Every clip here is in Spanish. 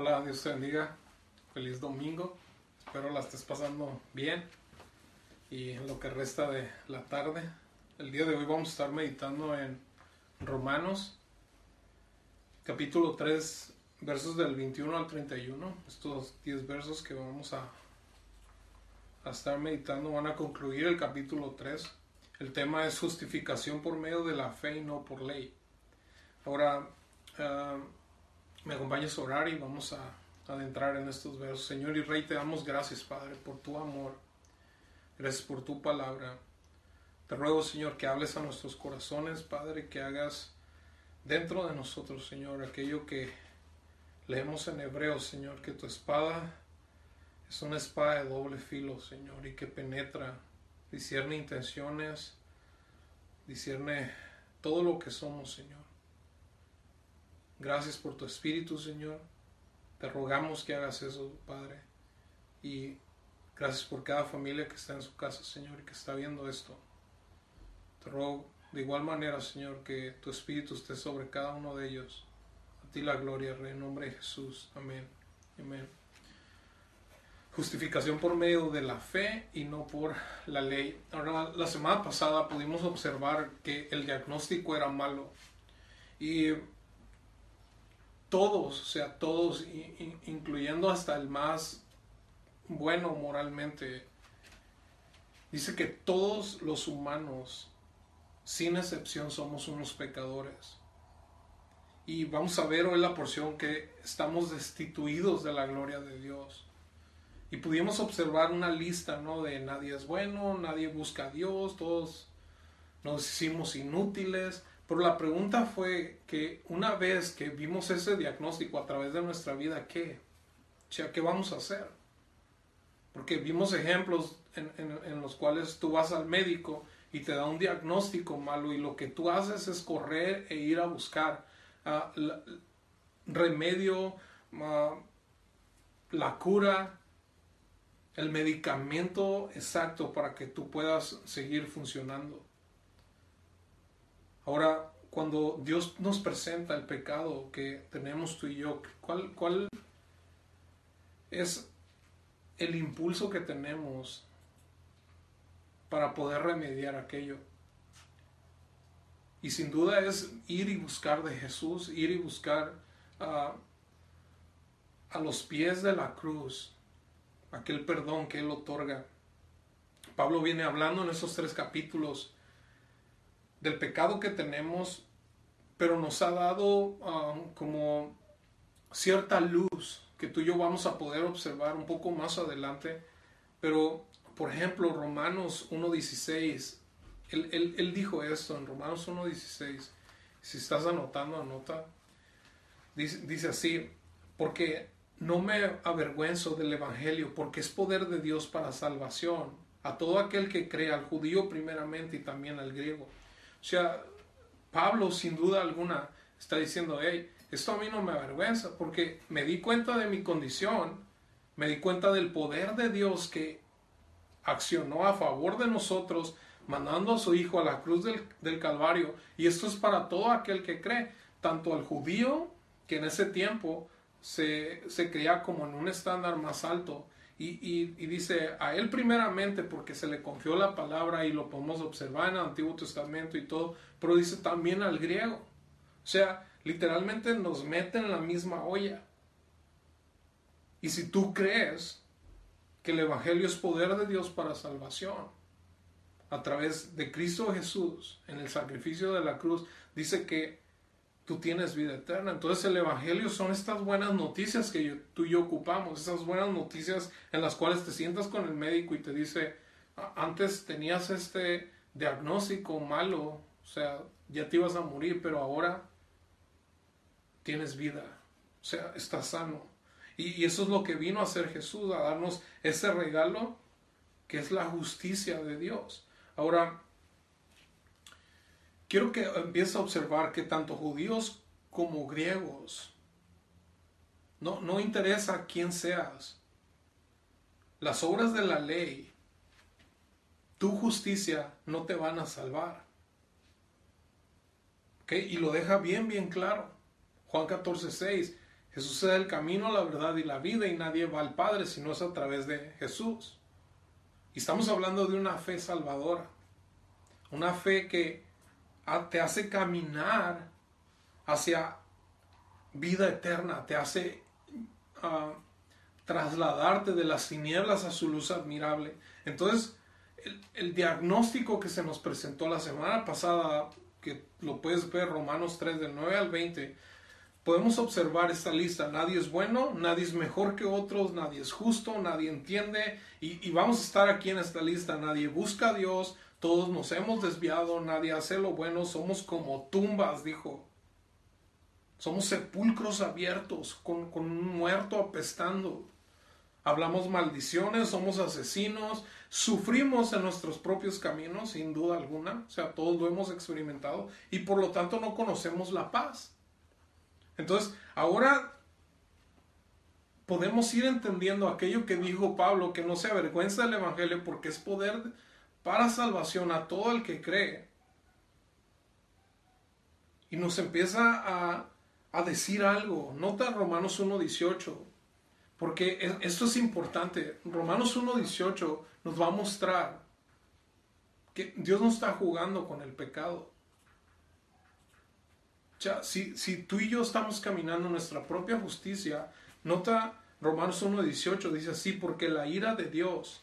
Hola, Dios te bendiga. Feliz domingo. Espero la estés pasando bien. Y en lo que resta de la tarde, el día de hoy vamos a estar meditando en Romanos, capítulo 3, versos del 21 al 31. Estos 10 versos que vamos a, a estar meditando van a concluir el capítulo 3. El tema es justificación por medio de la fe y no por ley. Ahora, ah, me acompañas a orar y vamos a adentrar en estos versos. Señor y Rey, te damos gracias, Padre, por tu amor. Gracias por tu palabra. Te ruego, Señor, que hables a nuestros corazones, Padre, que hagas dentro de nosotros, Señor, aquello que leemos en hebreo, Señor, que tu espada es una espada de doble filo, Señor, y que penetra, discierne intenciones, discierne todo lo que somos, Señor. Gracias por tu espíritu, Señor. Te rogamos que hagas eso, Padre. Y gracias por cada familia que está en su casa, Señor, y que está viendo esto. Te ruego de igual manera, Señor, que tu espíritu esté sobre cada uno de ellos. A ti la gloria, Rey, en nombre de Jesús. Amén. Amén. Justificación por medio de la fe y no por la ley. Ahora, la semana pasada pudimos observar que el diagnóstico era malo. Y todos, o sea, todos, incluyendo hasta el más bueno moralmente, dice que todos los humanos, sin excepción, somos unos pecadores. Y vamos a ver hoy la porción que estamos destituidos de la gloria de Dios. Y pudimos observar una lista, ¿no? De nadie es bueno, nadie busca a Dios, todos nos hicimos inútiles, pero la pregunta fue que una vez que vimos ese diagnóstico a través de nuestra vida, ¿qué? O sea, ¿qué vamos a hacer? Porque vimos ejemplos en, los cuales tú vas al médico y te da un diagnóstico malo y lo que tú haces es correr e ir a buscar ah, remedio, ah, la cura, el medicamento exacto para que tú puedas seguir funcionando. Ahora, cuando Dios nos presenta el pecado que tenemos tú y yo, ¿cuál, cuál es el impulso que tenemos para poder remediar aquello? Y sin duda es ir y buscar de Jesús, ir y buscar a los pies de la cruz aquel perdón que Él otorga. Pablo viene hablando en esos tres capítulos del pecado que tenemos, pero nos ha dado ah, como cierta luz que tú y yo vamos a poder observar un poco más adelante. Pero, por ejemplo, Romanos 1.16, él, él, dijo esto en Romanos 1.16. Si estás anotando, anota. Dice, dice así, porque no me avergüenzo del Evangelio, porque es poder de Dios para salvación a todo aquel que cree, al judío primeramente y también al griego. Sea, Pablo sin duda alguna está diciendo, hey, esto a mí no me avergüenza porque me di cuenta de mi condición, me di cuenta del poder de Dios que accionó a favor de nosotros, mandando a su Hijo a la cruz del, Calvario. Y esto es para todo aquel que cree, tanto al judío, que en ese tiempo se, se creía como en un estándar más alto, y, dice a él primeramente porque se le confió la palabra y lo podemos observar en el Antiguo Testamento y todo, pero dice también al griego. O sea, literalmente nos mete en la misma olla. Y si tú crees que el Evangelio es poder de Dios para salvación, a través de Cristo Jesús, en el sacrificio de la cruz, dice que tú tienes vida eterna. Entonces el Evangelio son estas buenas noticias que tú y yo ocupamos, esas buenas noticias en las cuales te sientas con el médico y te dice, antes tenías este diagnóstico malo, o sea, ya te ibas a morir, pero ahora tienes vida, o sea, estás sano. Y, y eso es lo que vino a hacer Jesús, a darnos ese regalo que es la justicia de Dios. Ahora, quiero que empieces a observar que tanto judíos como griegos, no, no interesa quién seas, las obras de la ley, tu justicia no te van a salvar. Y lo deja bien, bien claro. Juan 14, 6. Jesús es el camino, la verdad y la vida y nadie va al Padre si no es a través de Jesús. Y estamos hablando de una fe salvadora, una fe que te hace caminar hacia vida eterna, te hace ah, trasladarte de las tinieblas a su luz admirable. Entonces, el, diagnóstico que se nos presentó la semana pasada, que lo puedes ver Romanos 3 del 9 al 20, podemos observar esta lista. Nadie es bueno, nadie es mejor que otros, nadie es justo, nadie entiende. Y, vamos a estar aquí en esta lista. Nadie busca a Dios, todos nos hemos desviado, nadie hace lo bueno, somos como tumbas, dijo. Somos sepulcros abiertos, con, con un muerto apestando. Hablamos maldiciones, somos asesinos, sufrimos en nuestros propios caminos, sin duda alguna. O sea, todos lo hemos experimentado y por lo tanto no conocemos la paz. Entonces, ahora podemos ir entendiendo aquello que dijo Pablo, que no se avergüenza del Evangelio porque es poder para salvación a todo el que cree. Y nos empieza a, a decir algo. Nota Romanos 1.18, porque esto es importante. Romanos 1.18 nos va a mostrar que Dios no está jugando con el pecado si, si tú y yo estamos caminando nuestra propia justicia, nota Romanos 1.18, dice así, porque la ira de Dios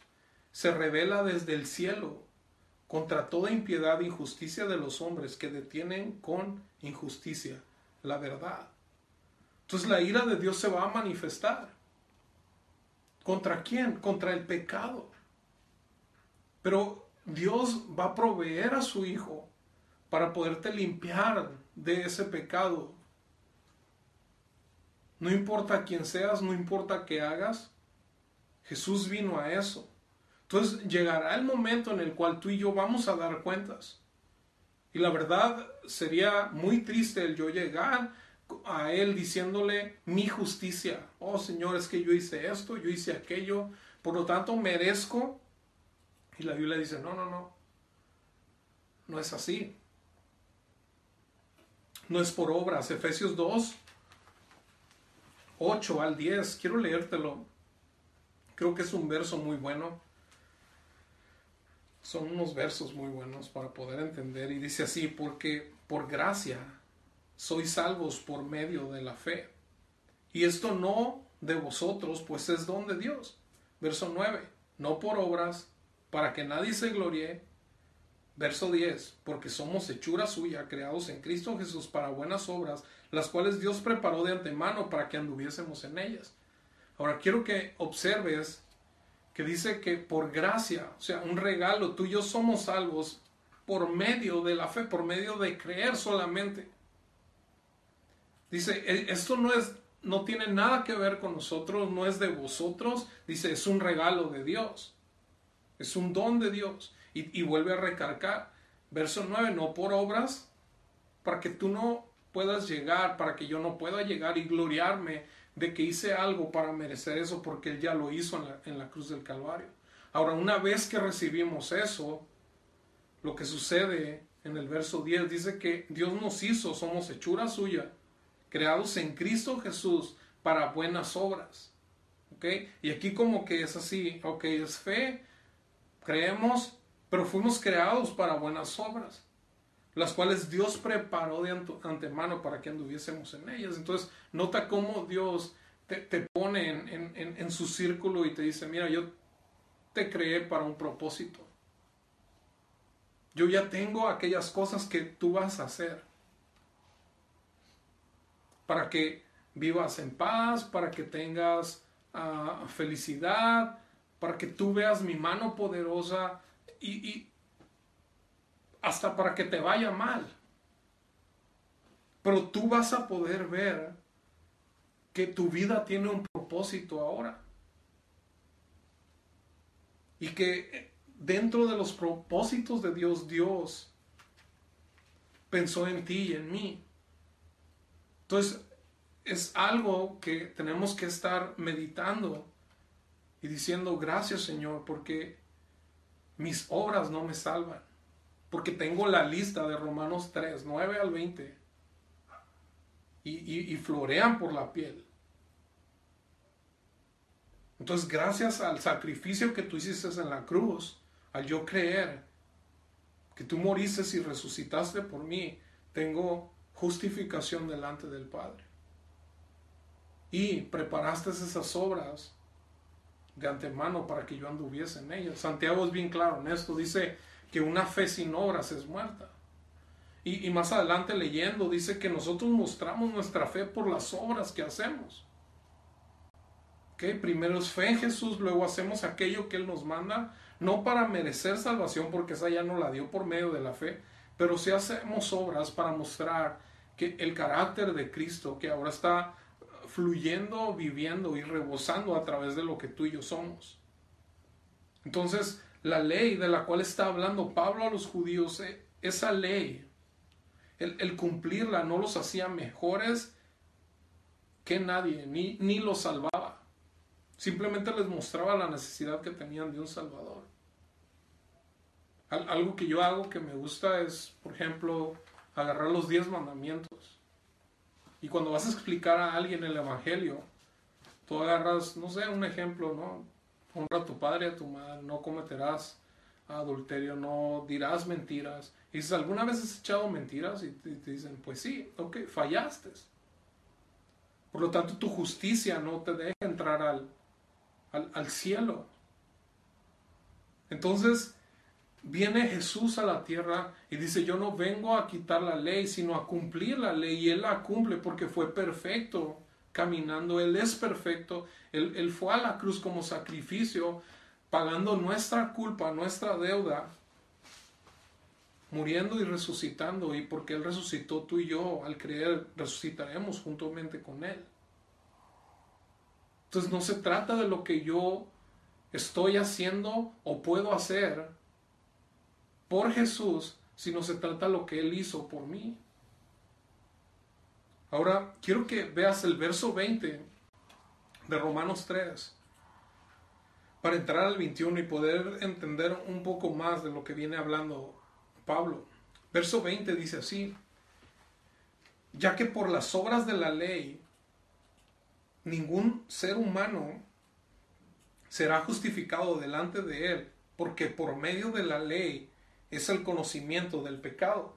se revela desde el cielo contra toda impiedad e injusticia de los hombres que detienen con injusticia la verdad. Entonces la ira de Dios se va a manifestar. ¿Contra quién? Contra el pecado. Pero Dios va a proveer a su Hijo para poderte limpiar de ese pecado. No importa quién seas, no importa qué hagas, Jesús vino a eso. Entonces llegará el momento en el cual tú y yo vamos a dar cuentas. Y la verdad sería muy triste el yo llegar a Él diciéndole mi justicia. Oh Señor, es que yo hice esto, yo hice aquello, por lo tanto merezco. Y la Biblia dice, no, no, no. No es así no es por obras. Efesios 2, 8 al 10. Quiero leértelo. Creo que es un verso muy bueno. Son unos versos muy buenos para poder entender. Y dice así, porque por gracia sois salvos por medio de la fe. Y esto no de vosotros, pues es don de Dios. Verso 9, no por obras, para que nadie se gloríe, Verso 10, porque somos hechura suya, creados en Cristo Jesús para buenas obras, las cuales Dios preparó de antemano para que anduviésemos en ellas. Ahora quiero que observes que dice que por gracia, o sea, un regalo, tú y yo somos salvos por medio de la fe, por medio de creer solamente. Dice, e, esto no es no tiene nada que ver con nosotros, no es de vosotros, dice, es un regalo de Dios. Es un don de Dios. Y, vuelve a recargar. Verso 9, no por obras, para que tú no puedas llegar, para que yo no pueda llegar y gloriarme de que hice algo para merecer eso, porque Él ya lo hizo en la, en la cruz del Calvario. Ahora, una vez que recibimos eso, lo que sucede en el verso 10 dice que Dios nos hizo, somos hechura suya, creados en Cristo Jesús para buenas obras. ¿Ok? Y aquí como que es así, ok, es fe, creemos, pero fuimos creados para buenas obras, las cuales Dios preparó de antemano para que anduviésemos en ellas. Entonces, nota cómo Dios te, pone en, su círculo y te dice, mira, yo te creé para un propósito. Yo ya tengo aquellas cosas que tú vas a hacer. Para que vivas en paz, para que tengas ah, felicidad, para que tú veas mi mano poderosa y, hasta para que te vaya mal. Pero tú vas a poder ver que tu vida tiene un propósito ahora. Y que dentro de los propósitos de Dios, Dios pensó en ti y en mí. Entonces, es algo que tenemos que estar meditando y diciendo gracias Señor porque mis obras no me salvan. Porque tengo la lista de Romanos 3, 9 al 20. Y, florean por la piel. Entonces, gracias al sacrificio que tú hiciste en la cruz, al yo creer que tú moriste y resucitaste por mí, tengo justificación delante del Padre. Y preparaste esas obras de antemano para que yo anduviese en ellas. Santiago es bien claro en esto, dice que una fe sin obras es muerta. Y, más adelante leyendo dice que nosotros mostramos nuestra fe por las obras que hacemos. Primero es fe en Jesús, luego hacemos aquello que Él nos manda, no para merecer salvación, porque esa ya no la dio por medio de la fe, pero sí hacemos obras para mostrar que el carácter de Cristo, que ahora está fluyendo, viviendo y rebosando a través de lo que tú y yo somos. Entonces, la ley de la cual está hablando Pablo a los judíos, eh, esa ley el, cumplirla no los hacía mejores que nadie, ni, ni los salvaba. Simplemente les mostraba la necesidad que tenían de un Salvador. algo que yo hago que me gusta es, por ejemplo, agarrar los diez mandamientos. Y cuando vas a explicar a alguien el Evangelio, tú agarras, no sé, un ejemplo, ¿no? Honra a tu padre y a tu madre, no cometerás adulterio, no dirás mentiras. Y dices, ¿alguna vez has echado mentiras? Y te, dicen, pues sí, ok, fallaste. Por lo tanto, tu justicia no te deja entrar al, al, cielo. Entonces, viene Jesús a la tierra y dice, yo no vengo a quitar la ley, sino a cumplir la ley. Y Él la cumple porque fue perfecto caminando, Él es perfecto, Él, él fue a la cruz como sacrificio pagando nuestra culpa, nuestra deuda, muriendo y resucitando, y porque Él resucitó tú y yo, al creer, resucitaremos juntamente con Él. Entonces no se trata de lo que yo estoy haciendo o puedo hacer por Jesús, sino se trata de lo que Él hizo por mí. Ahora, quiero que veas el verso 20 de Romanos 3 para entrar al 21 y poder entender un poco más de lo que viene hablando Pablo. Verso 20 dice así, ya que por las obras de la ley ningún ser humano será justificado delante de él, porque por medio de la ley es el conocimiento del pecado.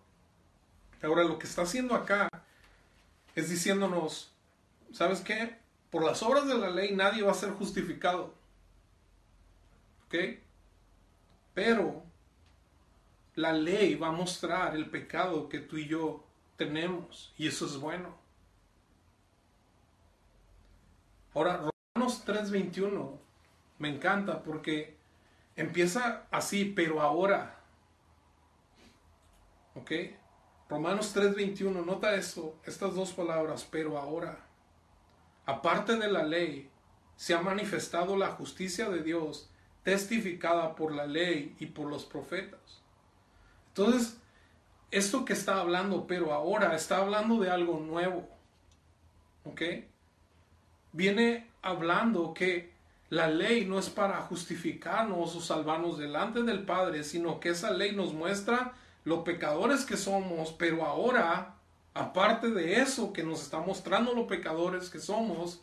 Ahora lo que está haciendo acá es diciéndonos, ¿sabes qué? Por las obras de la ley nadie va a ser justificado. ¿Ok? Pero la ley va a mostrar el pecado que tú y yo tenemos y eso es bueno. Ahora, Romanos 3:21 me encanta porque empieza así, pero ahora. ¿Ok? Romanos 3:21, nota eso, estas dos palabras, pero ahora. Aparte de la ley, se ha manifestado la justicia de Dios testificada por la ley y por los profetas. Entonces, esto que está hablando, pero ahora está hablando de algo nuevo. ¿Ok? Viene hablando que la ley no es para justificarnos o salvarnos delante del Padre, sino que esa ley nos muestra los pecadores que somos, pero ahora, aparte de eso que nos está mostrando los pecadores que somos,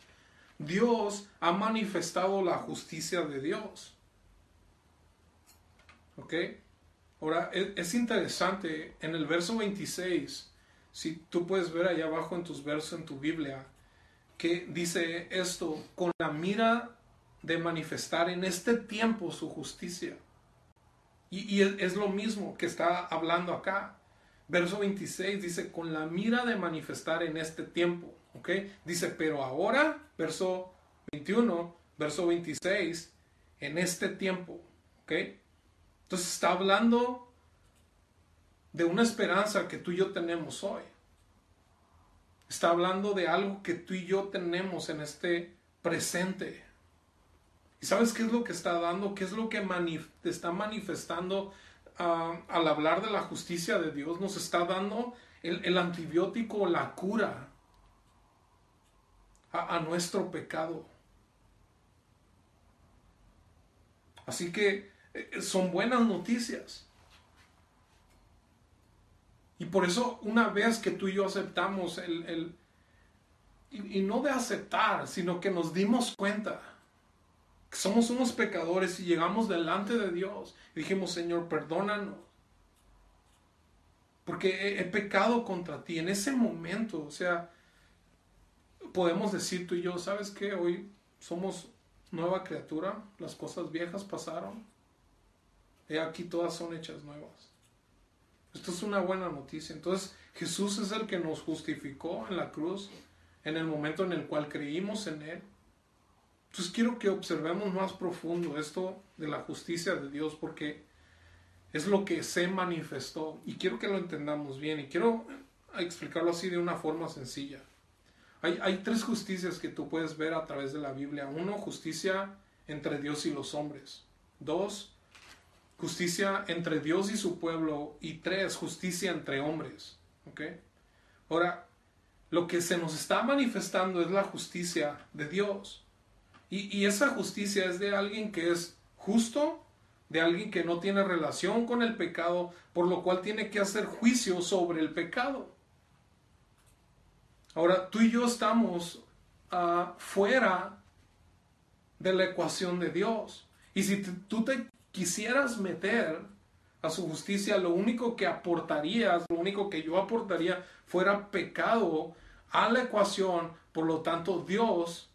Dios ha manifestado la justicia de Dios. ¿Ok? Ahora, es, interesante, en el verso 26, si tú puedes ver allá abajo en tus versos en tu Biblia, que dice esto, con la mira de manifestar en este tiempo su justicia. Y, es, lo mismo que está hablando acá. Verso 26 dice, con la mira de manifestar en este tiempo. ¿Ok? Dice, pero ahora, verso 21, verso 26, en este tiempo. ¿Ok? Entonces está hablando de una esperanza que tú y yo tenemos hoy. Está hablando de algo que tú y yo tenemos en este presente. ¿Y sabes qué es lo que está dando? ¿Qué es lo que está manifestando ah, al hablar de la justicia de Dios? Nos está dando el, antibiótico, la cura a nuestro pecado. Así que eh, son buenas noticias. Y por eso una vez que tú y yo aceptamos el, y, no de aceptar, sino que nos dimos cuenta somos unos pecadores y llegamos delante de Dios y dijimos, Señor, perdónanos. Porque he, pecado contra ti. En ese momento, o sea, podemos decir tú y yo, ¿sabes qué? Hoy somos nueva criatura, las cosas viejas pasaron. He aquí todas son hechas nuevas. Esto es una buena noticia. Entonces, Jesús es el que nos justificó en la cruz, en el momento en el cual creímos en Él. Entonces quiero que observemos más profundo esto de la justicia de Dios porque es lo que se manifestó y quiero que lo entendamos bien y quiero explicarlo así de una forma sencilla. Hay, hay tres justicias que tú puedes ver a través de la Biblia. Uno, justicia entre Dios y los hombres. Dos, justicia entre Dios y su pueblo. Y tres, justicia entre hombres. Ahora, lo que se nos está manifestando es la justicia de Dios. Y, esa justicia es de alguien que es justo, de alguien que no tiene relación con el pecado, por lo cual tiene que hacer juicio sobre el pecado. Ahora, tú y yo estamos ah, fuera de la ecuación de Dios. Y si tú te quisieras meter a su justicia, lo único que aportarías, lo único que yo aportaría fuera pecado a la ecuación. Por lo tanto, Dios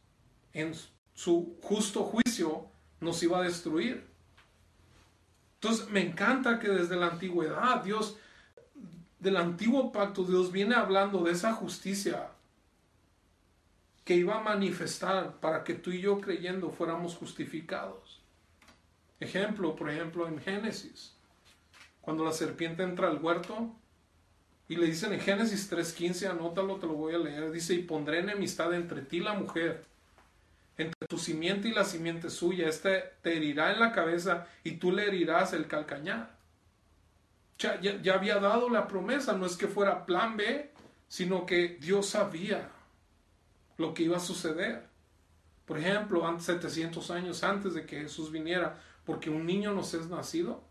en su justo juicio nos iba a destruir. Entonces me encanta que desde la antigüedad Dios, del antiguo pacto, Dios viene hablando de esa justicia que iba a manifestar para que tú y yo creyendo fuéramos justificados. Ejemplo, por ejemplo, en Génesis, cuando la serpiente entra al huerto y le dicen en Génesis 3.15, anótalo, te lo voy a leer, dice, y pondré enemistad entre ti y la mujer entre tu simiente y la simiente suya. Este te herirá en la cabeza y tú le herirás el calcañar. Ya, ya, había dado la promesa, no es que fuera plan B, sino que Dios sabía lo que iba a suceder. Por ejemplo, antes, 700 años antes de que Jesús viniera, porque un niño nos es nacido,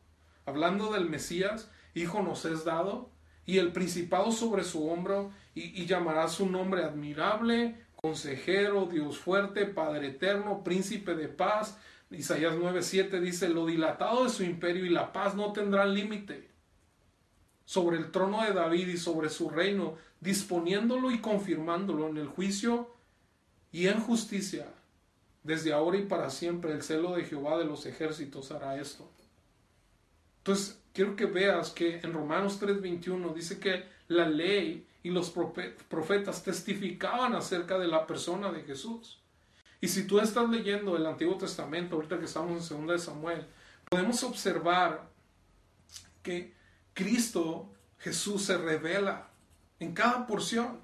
hablando del Mesías, hijo nos es dado, y el principado sobre su hombro, y, y llamará su nombre admirable, consejero, Dios fuerte, Padre eterno, príncipe de paz. Isaías 9:7 dice, lo dilatado de su imperio y la paz no tendrán límite sobre el trono de David y sobre su reino, disponiéndolo y confirmándolo en el juicio y en justicia. Desde ahora y para siempre el celo de Jehová de los ejércitos hará esto. Entonces, quiero que veas que en Romanos 3:21 dice que la ley y los profetas testificaban acerca de la persona de Jesús. Y si tú estás leyendo el Antiguo Testamento, ahorita que estamos en 2 de Samuel, podemos observar que Cristo, Jesús, se revela en cada porción.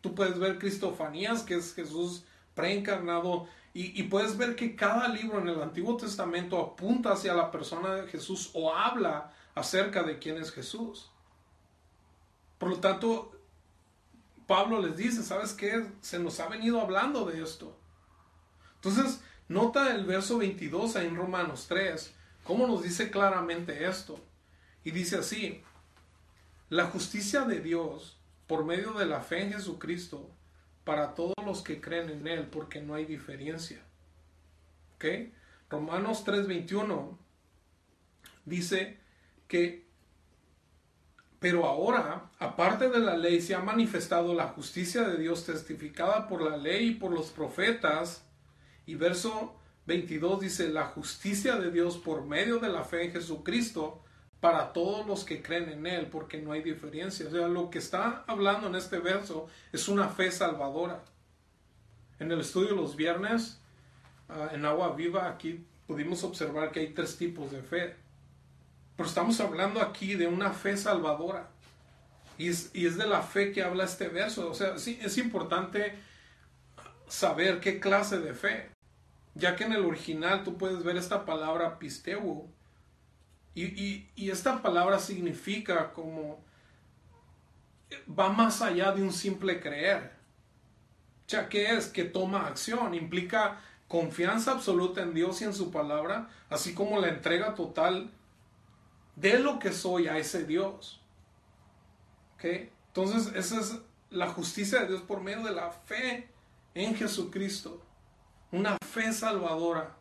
Tú puedes ver Cristofanías, que es Jesús preencarnado, y, y, puedes ver que cada libro en el Antiguo Testamento apunta hacia la persona de Jesús o habla acerca de quién es Jesús. Por lo tanto, Pablo les dice, ¿sabes qué? Se nos ha venido hablando de esto. Entonces, nota el verso 22 en Romanos 3, cómo nos dice claramente esto. Y dice así, la justicia de Dios por medio de la fe en Jesucristo para todos los que creen en Él, porque no hay diferencia. ¿Ok? Romanos 3:21 dice que pero ahora, aparte de la ley, se ha manifestado la justicia de Dios testificada por la ley y por los profetas. Y verso 22 dice, la justicia de Dios por medio de la fe en Jesucristo para todos los que creen en Él, porque no hay diferencia. O sea, lo que está hablando en este verso es una fe salvadora. En el estudio los viernes, ah, en Agua Viva, aquí pudimos observar que hay tres tipos de fe pero estamos hablando aquí de una fe salvadora. Y es, de la fe que habla este verso. O sea, sí, es importante saber qué clase de fe. Ya que en el original tú puedes ver esta palabra pisteu. Y, y esta palabra significa como va más allá de un simple creer. O sea, ¿qué es? Que toma acción. Implica confianza absoluta en Dios y en su palabra, así como la entrega total de lo que soy a ese Dios. Entonces, esa es la justicia de Dios por medio de la fe en Jesucristo. Una fe salvadora.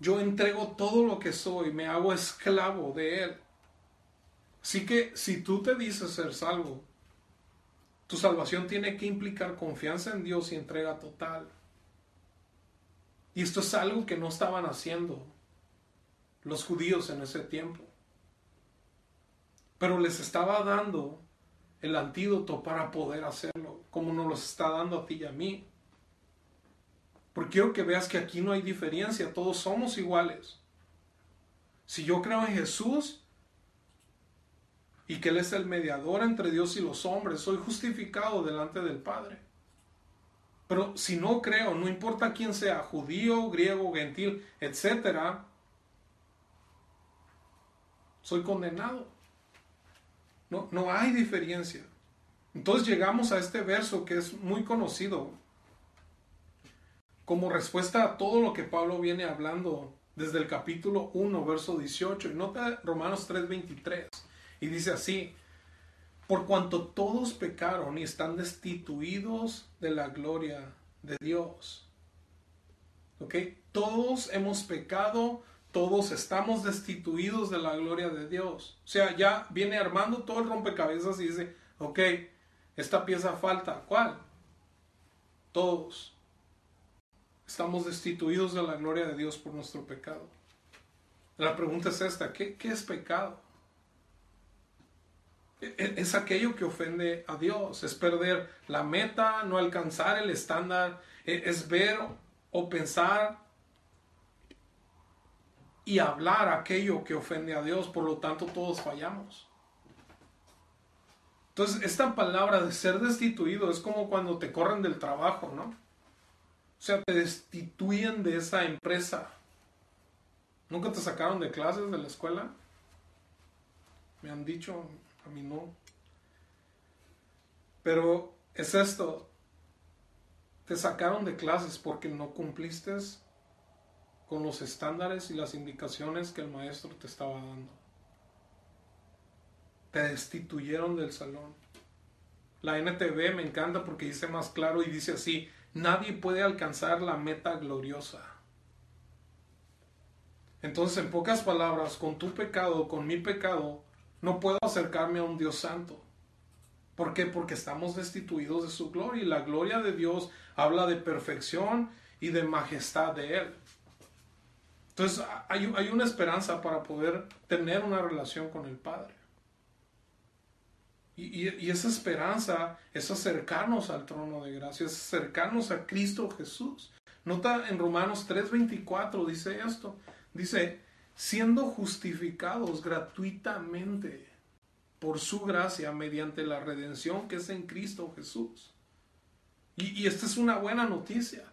yo entrego todo lo que soy, me hago esclavo de Él. Así que si tú te dices ser salvo, tu salvación tiene que implicar confianza en Dios y entrega total. Y esto es algo que no estaban haciendo los judíos en ese tiempo. Pero les estaba dando el antídoto para poder hacerlo, como nos lo está dando a ti y a mí. Porque quiero que veas que aquí no hay diferencia, todos somos iguales. Si yo creo en Jesús y que Él es el mediador entre Dios y los hombres, soy justificado delante del Padre. Pero si no creo, no importa quién sea, judío, griego, gentil, etc., soy condenado. No, no hay diferencia. Entonces llegamos a este verso que es muy conocido como respuesta a todo lo que Pablo viene hablando desde el capítulo 1, verso 18. Y nota Romanos 3:23. Y dice así, por cuanto todos pecaron y están destituidos de la gloria de Dios. ¿Ok? Todos hemos pecado, todos estamos destituidos de la gloria de Dios. O sea, ya viene armando todo el rompecabezas y dice, ok, esta pieza falta. ¿Cuál? Todos. Estamos destituidos de la gloria de Dios por nuestro pecado. La pregunta es esta, ¿qué, es pecado? E, e, es aquello que ofende a Dios, es perder la meta, no alcanzar el estándar, e, es ver o pensar y hablar aquello que ofende a Dios, por lo tanto todos fallamos. Entonces, esta palabra de ser destituido es como cuando te corren del trabajo, ¿no? O sea, te destituyen de esa empresa. ¿Nunca te sacaron de clases de la escuela? Me han dicho, a mí no. Pero es esto, te sacaron de clases porque no cumpliste con los estándares y las indicaciones que el maestro te estaba dando. Te destituyeron del salón. La NTV me encanta porque dice más claro y dice así, nadie puede alcanzar la meta gloriosa. Entonces, en pocas palabras, con tu pecado, con mi pecado, no puedo acercarme a un Dios santo. ¿Por qué? Porque estamos destituidos de su gloria y la gloria de Dios habla de perfección y de majestad de Él. Entonces hay, una esperanza para poder tener una relación con el Padre. Y, esa esperanza es acercarnos al trono de gracia, es acercarnos a Cristo Jesús. Nota en Romanos 3:24 dice esto, dice, siendo justificados gratuitamente por su gracia mediante la redención que es en Cristo Jesús. Y, esta es una buena noticia,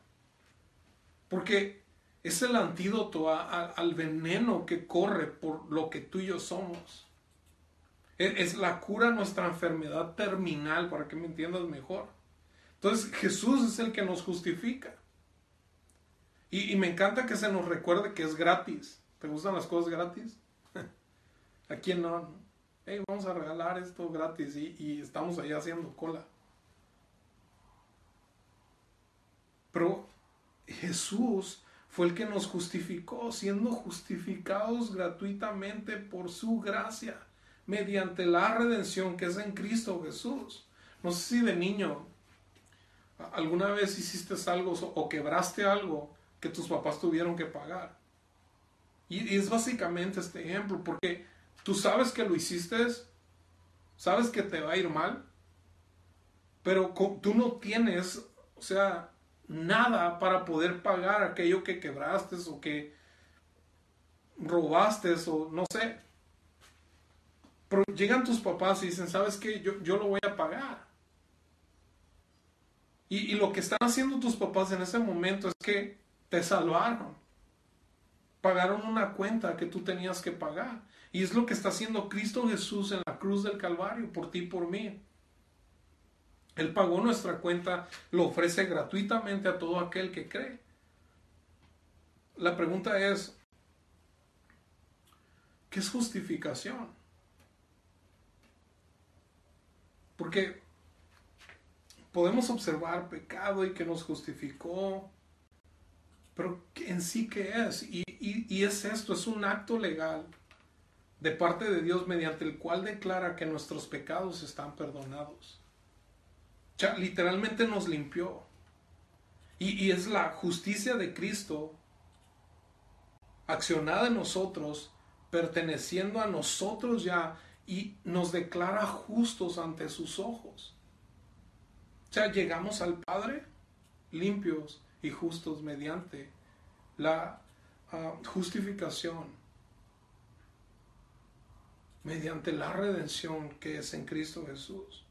porque es el antídoto al veneno que corre por lo que tú y yo somos. Es la cura a nuestra enfermedad terminal, para que me entiendas mejor. Entonces Jesús es el que nos justifica. Y, me encanta que se nos recuerde que es gratis. ¿Te gustan las cosas gratis? ¿A quién no? Hey, vamos a regalar esto gratis y, y estamos ahí haciendo cola. Pero Jesús fue el que nos justificó, siendo justificados gratuitamente por su gracia mediante la redención que es en Cristo Jesús. No sé si de niño alguna vez hiciste algo o quebraste algo que tus papás tuvieron que pagar. Y es básicamente este ejemplo, porque tú sabes que lo hiciste, sabes que te va a ir mal, pero tú no tienes, o sea, nada para poder pagar aquello que quebraste o que robaste o no sé. Pero llegan tus papás y dicen, ¿sabes qué? Yo, yo lo voy a pagar. Y, y lo que están haciendo tus papás en ese momento es que te salvaron. Pagaron una cuenta que tú tenías que pagar. Y es lo que está haciendo Cristo Jesús en la cruz del Calvario, por ti y por mí. Él pagó nuestra cuenta, lo ofrece gratuitamente a todo aquel que cree. La pregunta es, ¿qué es justificación? Porque podemos observar pecado y que nos justificó. Pero en sí, ¿qué es? Y, y es esto, es un acto legal de parte de Dios mediante el cual declara que nuestros pecados están perdonados. Literalmente nos limpió. Y, y, es la justicia de Cristo accionada en nosotros, perteneciendo a nosotros ya, y nos declara justos ante sus ojos. O sea, llegamos al Padre limpios y justos mediante la ah, justificación mediante la redención que es en Cristo Jesús.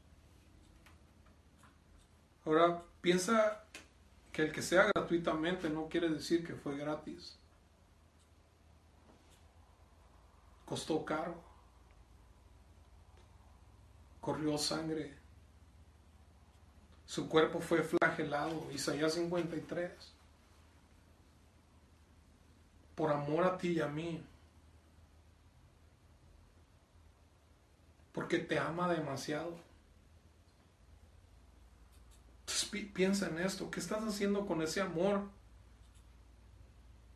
Ahora, piensa que el que sea gratuitamente no quiere decir que fue gratis. Costó caro. Corrió sangre. Su cuerpo fue flagelado. Isaías 53. Por amor a ti y a mí. porque te ama demasiado. Piensa en esto, ¿qué estás haciendo con ese amor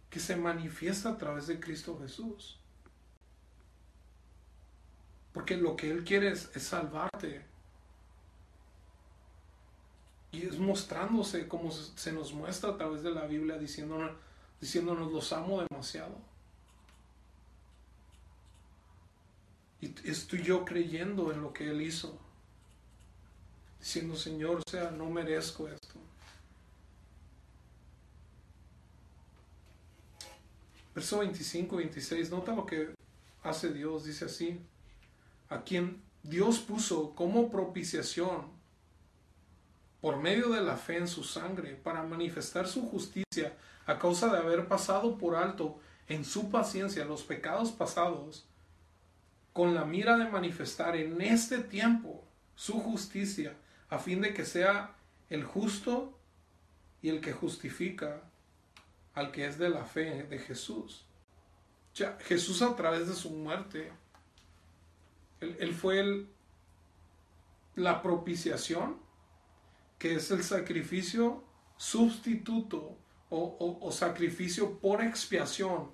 que se manifiesta a través de Cristo Jesús? Porque lo que Él quiere es, salvarte. Y es mostrándose como se nos muestra a través de la Biblia diciéndonos, diciéndonos los amo demasiado. Y estoy yo creyendo en lo que Él hizo. Diciendo, Señor, sea, no merezco esto. Verso 25, 26, nota lo que hace Dios, dice así, a quien Dios puso como propiciación por medio de la fe en su sangre para manifestar su justicia a causa de haber pasado por alto en su paciencia los pecados pasados con la mira de manifestar en este tiempo su justicia, a fin de que sea el justo y el que justifica al que es de la fe de Jesús. Ya, Jesús a través de su muerte, él, fue el, la propiciación, que es el sacrificio sustituto o sacrificio por expiación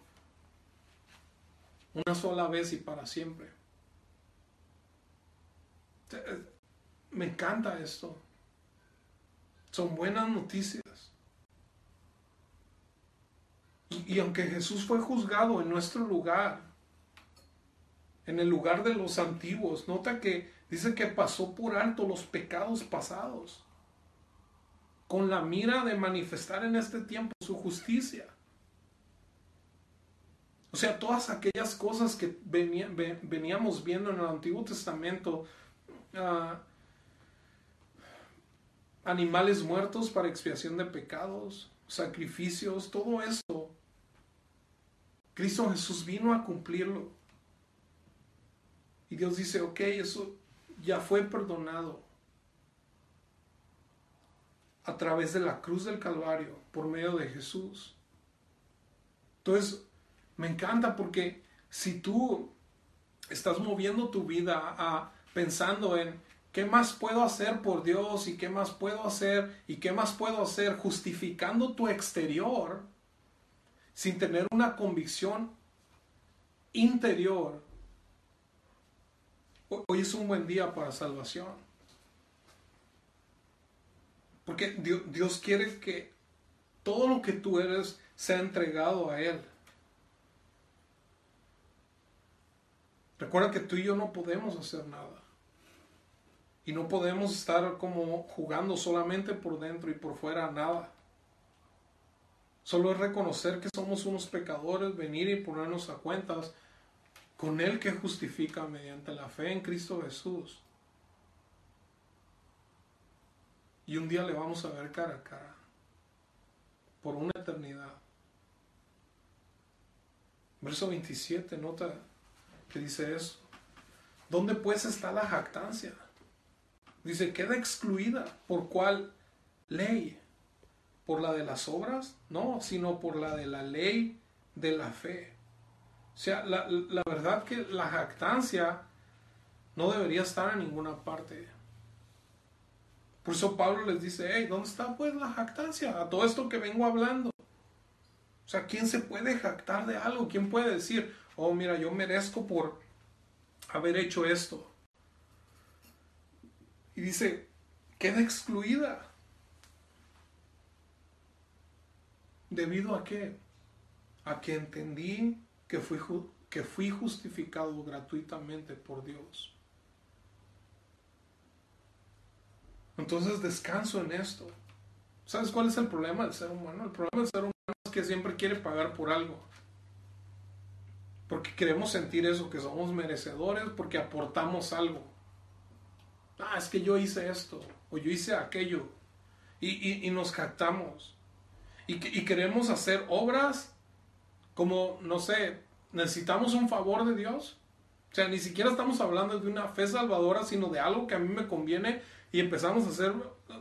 una sola vez y para siempre. Me encanta esto. Son buenas noticias. Y, aunque Jesús fue juzgado en nuestro lugar, en el lugar de los antiguos, nota que dice que pasó por alto los pecados pasados, con la mira de manifestar en este tiempo su justicia. O sea, todas aquellas cosas que veníamos viendo en el Antiguo Testamento, ah, animales muertos para expiación de pecados, sacrificios, todo eso, Cristo Jesús vino a cumplirlo. Y Dios dice, ok, eso ya fue perdonado a través de la cruz del Calvario por medio de Jesús. Entonces, me encanta porque si tú estás moviendo tu vida a, pensando en qué más puedo hacer por Dios y qué más puedo hacer y qué más puedo hacer justificando tu exterior sin tener una convicción interior, hoy es un buen día para salvación. Porque Dios quiere que todo lo que tú eres sea entregado a Él. Recuerda que tú y yo no podemos hacer nada. Y no podemos estar como jugando solamente por dentro y por fuera nada. Solo es reconocer que somos unos pecadores, venir y ponernos a cuentas con Él que justifica mediante la fe en Cristo Jesús. Y un día le vamos a ver cara a cara. Por una eternidad. Verso 27, nota que dice eso. ¿Dónde pues está la jactancia? Dice, queda excluida. ¿Por cuál ley? ¿Por la de las obras? No, sino por la de la ley de la fe. O sea, la, verdad que la jactancia no debería estar en ninguna parte. Por eso Pablo les dice, hey, ¿dónde está pues la jactancia? A todo esto que vengo hablando. sea, ¿quién se puede jactar de algo? ¿Quién puede decir, oh, mira, yo merezco por haber hecho esto? Y dice, queda excluida. ¿Debido a qué? A que entendí que fui, que fui justificado gratuitamente por Dios. Entonces descanso en esto. ¿Sabes cuál es el problema del ser humano? El problema del ser humano es que siempre quiere pagar por algo. Porque queremos sentir eso, que somos merecedores, porque aportamos algo. Ah, es que yo hice esto, o yo hice aquello. Y, nos jactamos. Y, y queremos hacer obras como, no sé, necesitamos un favor de Dios. O sea, ni siquiera estamos hablando de una fe salvadora, sino de algo que a mí me conviene y empezamos a hacer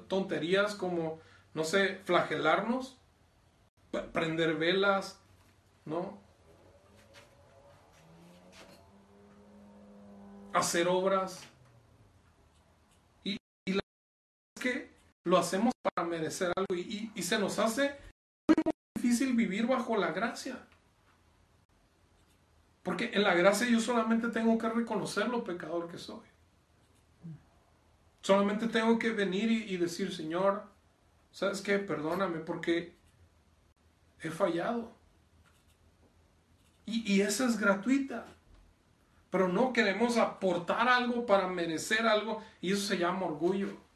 tonterías como, no sé, flagelarnos, prender velas, ¿no? Hacer obras. Y, y la es que lo hacemos para merecer algo y, se nos hace muy difícil vivir bajo la gracia. Porque en la gracia yo solamente tengo que reconocer lo pecador que soy. Solamente tengo que venir y, decir, Señor, ¿sabes qué? Perdóname porque he fallado. Y, y esa es gratuita. Pero no queremos aportar algo para merecer algo y eso se llama orgullo.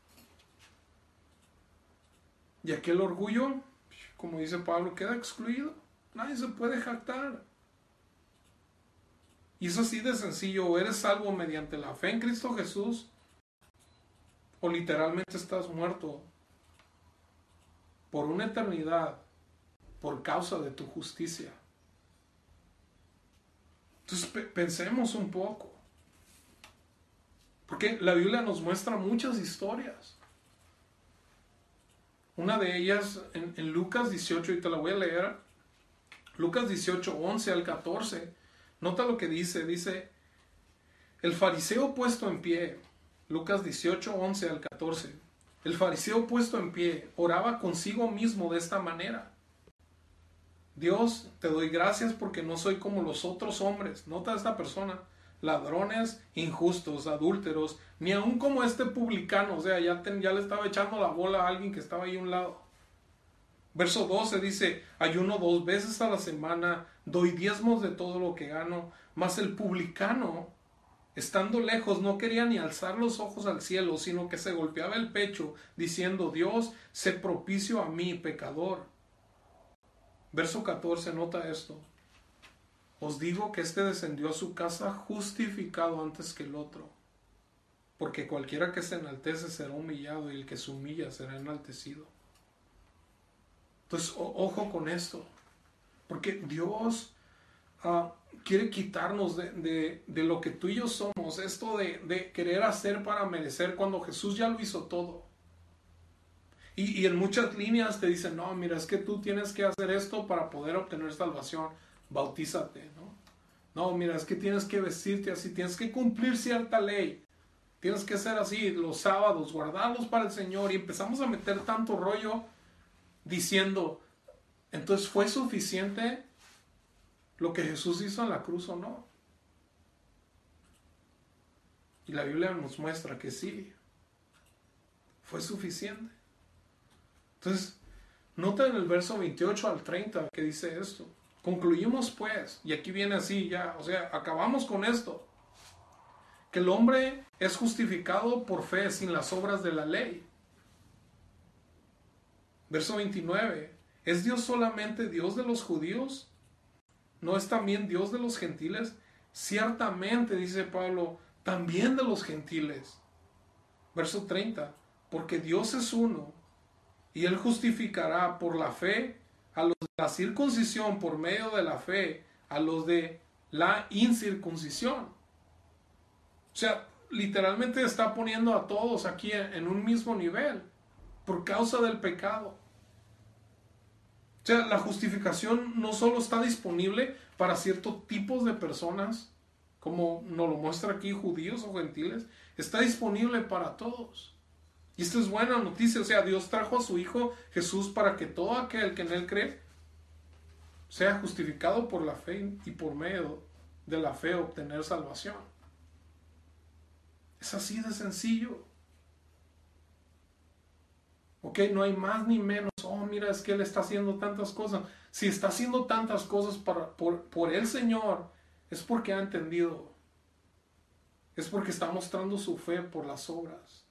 Y aquel orgullo, como dice Pablo, queda excluido. Nadie se puede jactar. Y eso así de sencillo, eres salvo mediante la fe en Cristo Jesús, o literalmente estás muerto por una eternidad por causa de tu justicia. Entonces pensemos un poco. Porque la Biblia nos muestra muchas historias. Una de ellas en, en, Lucas 18, y te la voy a leer. Lucas 18, 11 al 14 Nota lo que dice, dice, el fariseo puesto en pie, Lucas 18, 11 al 14, el fariseo puesto en pie oraba consigo mismo de esta manera. Dios, te doy gracias porque no soy como los otros hombres. Nota esta persona, ladrones, injustos, adúlteros, ni aun como este publicano, o sea, ya, ya le estaba echando la bola a alguien que estaba ahí a un lado. Verso 12 dice, ayuno dos veces a la semana, doy diezmos de todo lo que gano, mas el publicano, estando lejos, no quería ni alzar los ojos al cielo, sino que se golpeaba el pecho, diciendo, Dios, sé propicio a mí, pecador. Verso 14, nota esto. Os digo que éste descendió a su casa justificado antes que el otro, porque cualquiera que se enaltece será humillado y el que se humilla será enaltecido. Entonces, ojo con esto, porque Dios ah, quiere quitarnos de, lo que tú y yo somos, esto de, querer hacer para merecer cuando Jesús ya lo hizo todo. Y, y, en muchas líneas te dicen, no, mira, es que tú tienes que hacer esto para poder obtener salvación, bautízate, ¿no? No, mira, es que tienes que vestirte así, tienes que cumplir cierta ley, tienes que ser así los sábados, guardarlos para el Señor y empezamos a meter tanto rollo diciendo, entonces fue suficiente lo que Jesús hizo en la cruz o no. Y la Biblia nos muestra que sí, fue suficiente. Entonces, nota en el verso 28 al 30 que dice esto. Concluimos pues, y aquí viene así ya, o sea, acabamos con esto, que el hombre es justificado por fe sin las obras de la ley. Verso 29. ¿Es Dios solamente Dios de los judíos? ¿No es también Dios de los gentiles? Ciertamente, dice Pablo, también de los gentiles. Verso 30. Porque Dios es uno y Él justificará por la fe a los de la circuncisión por medio de la fe, a los de la incircuncisión. O sea, literalmente está poniendo a todos aquí en un mismo nivel por causa del pecado. O sea, la justificación no solo está disponible para ciertos tipos de personas, como nos lo muestra aquí judíos o gentiles, está disponible para todos. Y esto es buena noticia, o sea, Dios trajo a su Hijo Jesús para que todo aquel que en Él cree sea justificado por la fe y por medio de la fe obtener salvación. Es así de sencillo. Ok, no hay más ni menos. Oh, mira, es que Él está haciendo tantas cosas. Si está haciendo tantas cosas para, por, por el Señor, es porque ha entendido. Es porque está mostrando su fe por las obras.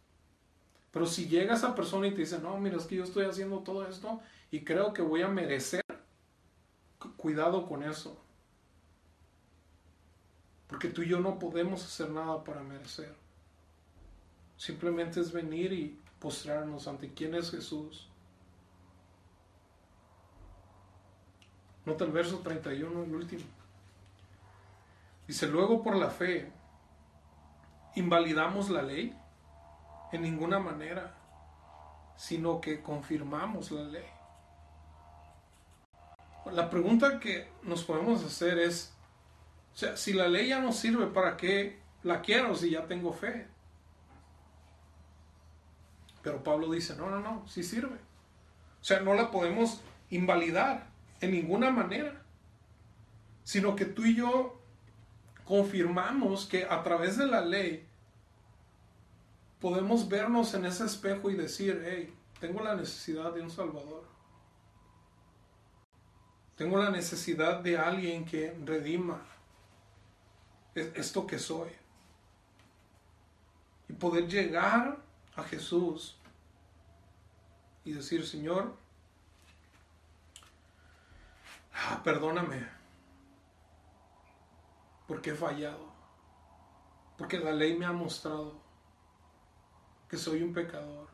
Pero si llega esa persona y te dice, no, mira, es que yo estoy haciendo todo esto y creo que voy a merecer, cuidado con eso. Porque tú y yo no podemos hacer nada para merecer. Simplemente es venir y postrarnos ante quién es Jesús. Nota el verso 31, el último. Dice, luego por la fe, ¿invalidamos la ley? En ninguna manera, sino que confirmamos la ley. La pregunta que nos podemos hacer es, o sea, si la ley ya no sirve, ¿para qué la quiero si ya tengo fe? Pero Pablo dice, no, no, no, sí sirve. O sea, no la podemos invalidar en ninguna manera, sino que tú y yo confirmamos que a través de la ley podemos vernos en ese espejo y decir, hey, tengo la necesidad de un Salvador. Tengo la necesidad de alguien que redima esto que soy. Y poder llegar a Jesús y decir, Señor, ah, perdóname, porque he fallado, porque la ley me ha mostrado que soy un pecador.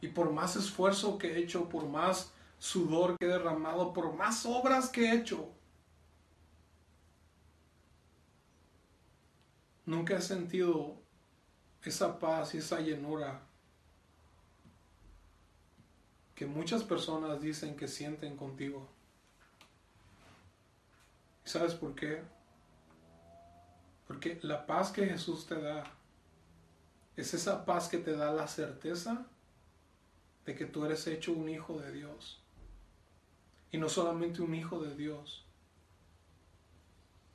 Y por más esfuerzo que he hecho, por más sudor que he derramado, por más obras que he hecho, Nunca he sentido esa paz y esa llenura que muchas personas dicen que sienten contigo. sabes por qué? Porque la paz que Jesús te da es esa paz que te da la certeza de que tú eres hecho un hijo de Dios. Y no solamente un hijo de Dios,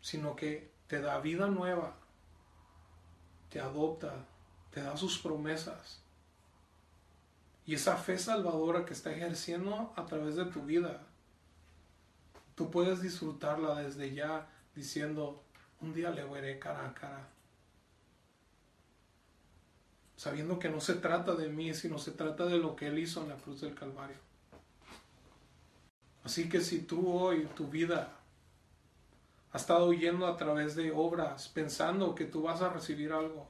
sino que te da vida nueva te adopta, te da sus promesas. Y esa fe salvadora que está ejerciendo a través de tu vida, tú puedes disfrutarla desde ya diciendo, un día le veré cara a cara. Sabiendo que no se trata de mí, sino se trata de lo que Él hizo en la cruz del Calvario. Así que si tú hoy, tu vida, ha estado yendo a través de obras pensando que tú vas a recibir algo.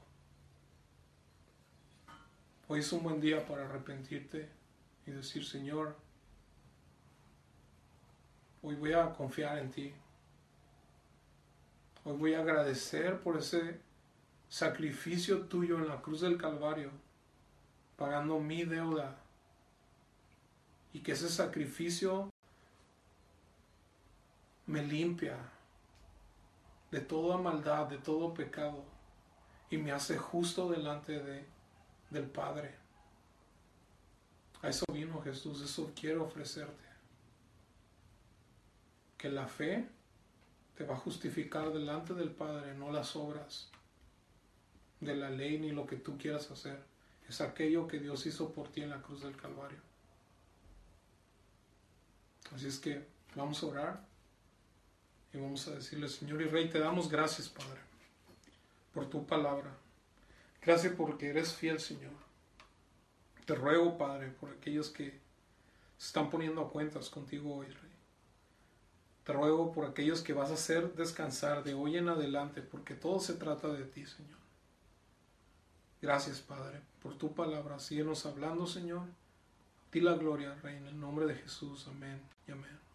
Hoy es un buen día para arrepentirte y decir, Señor, hoy voy a confiar en ti. Hoy voy a agradecer por ese sacrificio tuyo en la cruz del Calvario, pagando mi deuda. Y que ese sacrificio me limpia, de toda maldad, de todo pecado, y me hace justo delante de, del Padre. A eso vino Jesús, eso quiero ofrecerte. Que la fe te va a justificar delante del Padre, no las obras de la ley ni lo que tú quieras hacer. Es aquello que Dios hizo por ti en la cruz del Calvario. Así es que vamos a orar. Y vamos a decirle, Señor y Rey, te damos gracias, Padre, por tu palabra. Gracias porque eres fiel, Señor. Te ruego, Padre, por aquellos que se están poniendo a cuentas contigo hoy, Rey. Te ruego por aquellos que vas a hacer descansar de hoy en adelante, porque todo se trata de ti, Señor. Gracias, Padre, por tu palabra. Síguenos hablando, Señor. Di la gloria, Rey, en el nombre de Jesús. Amén y amén.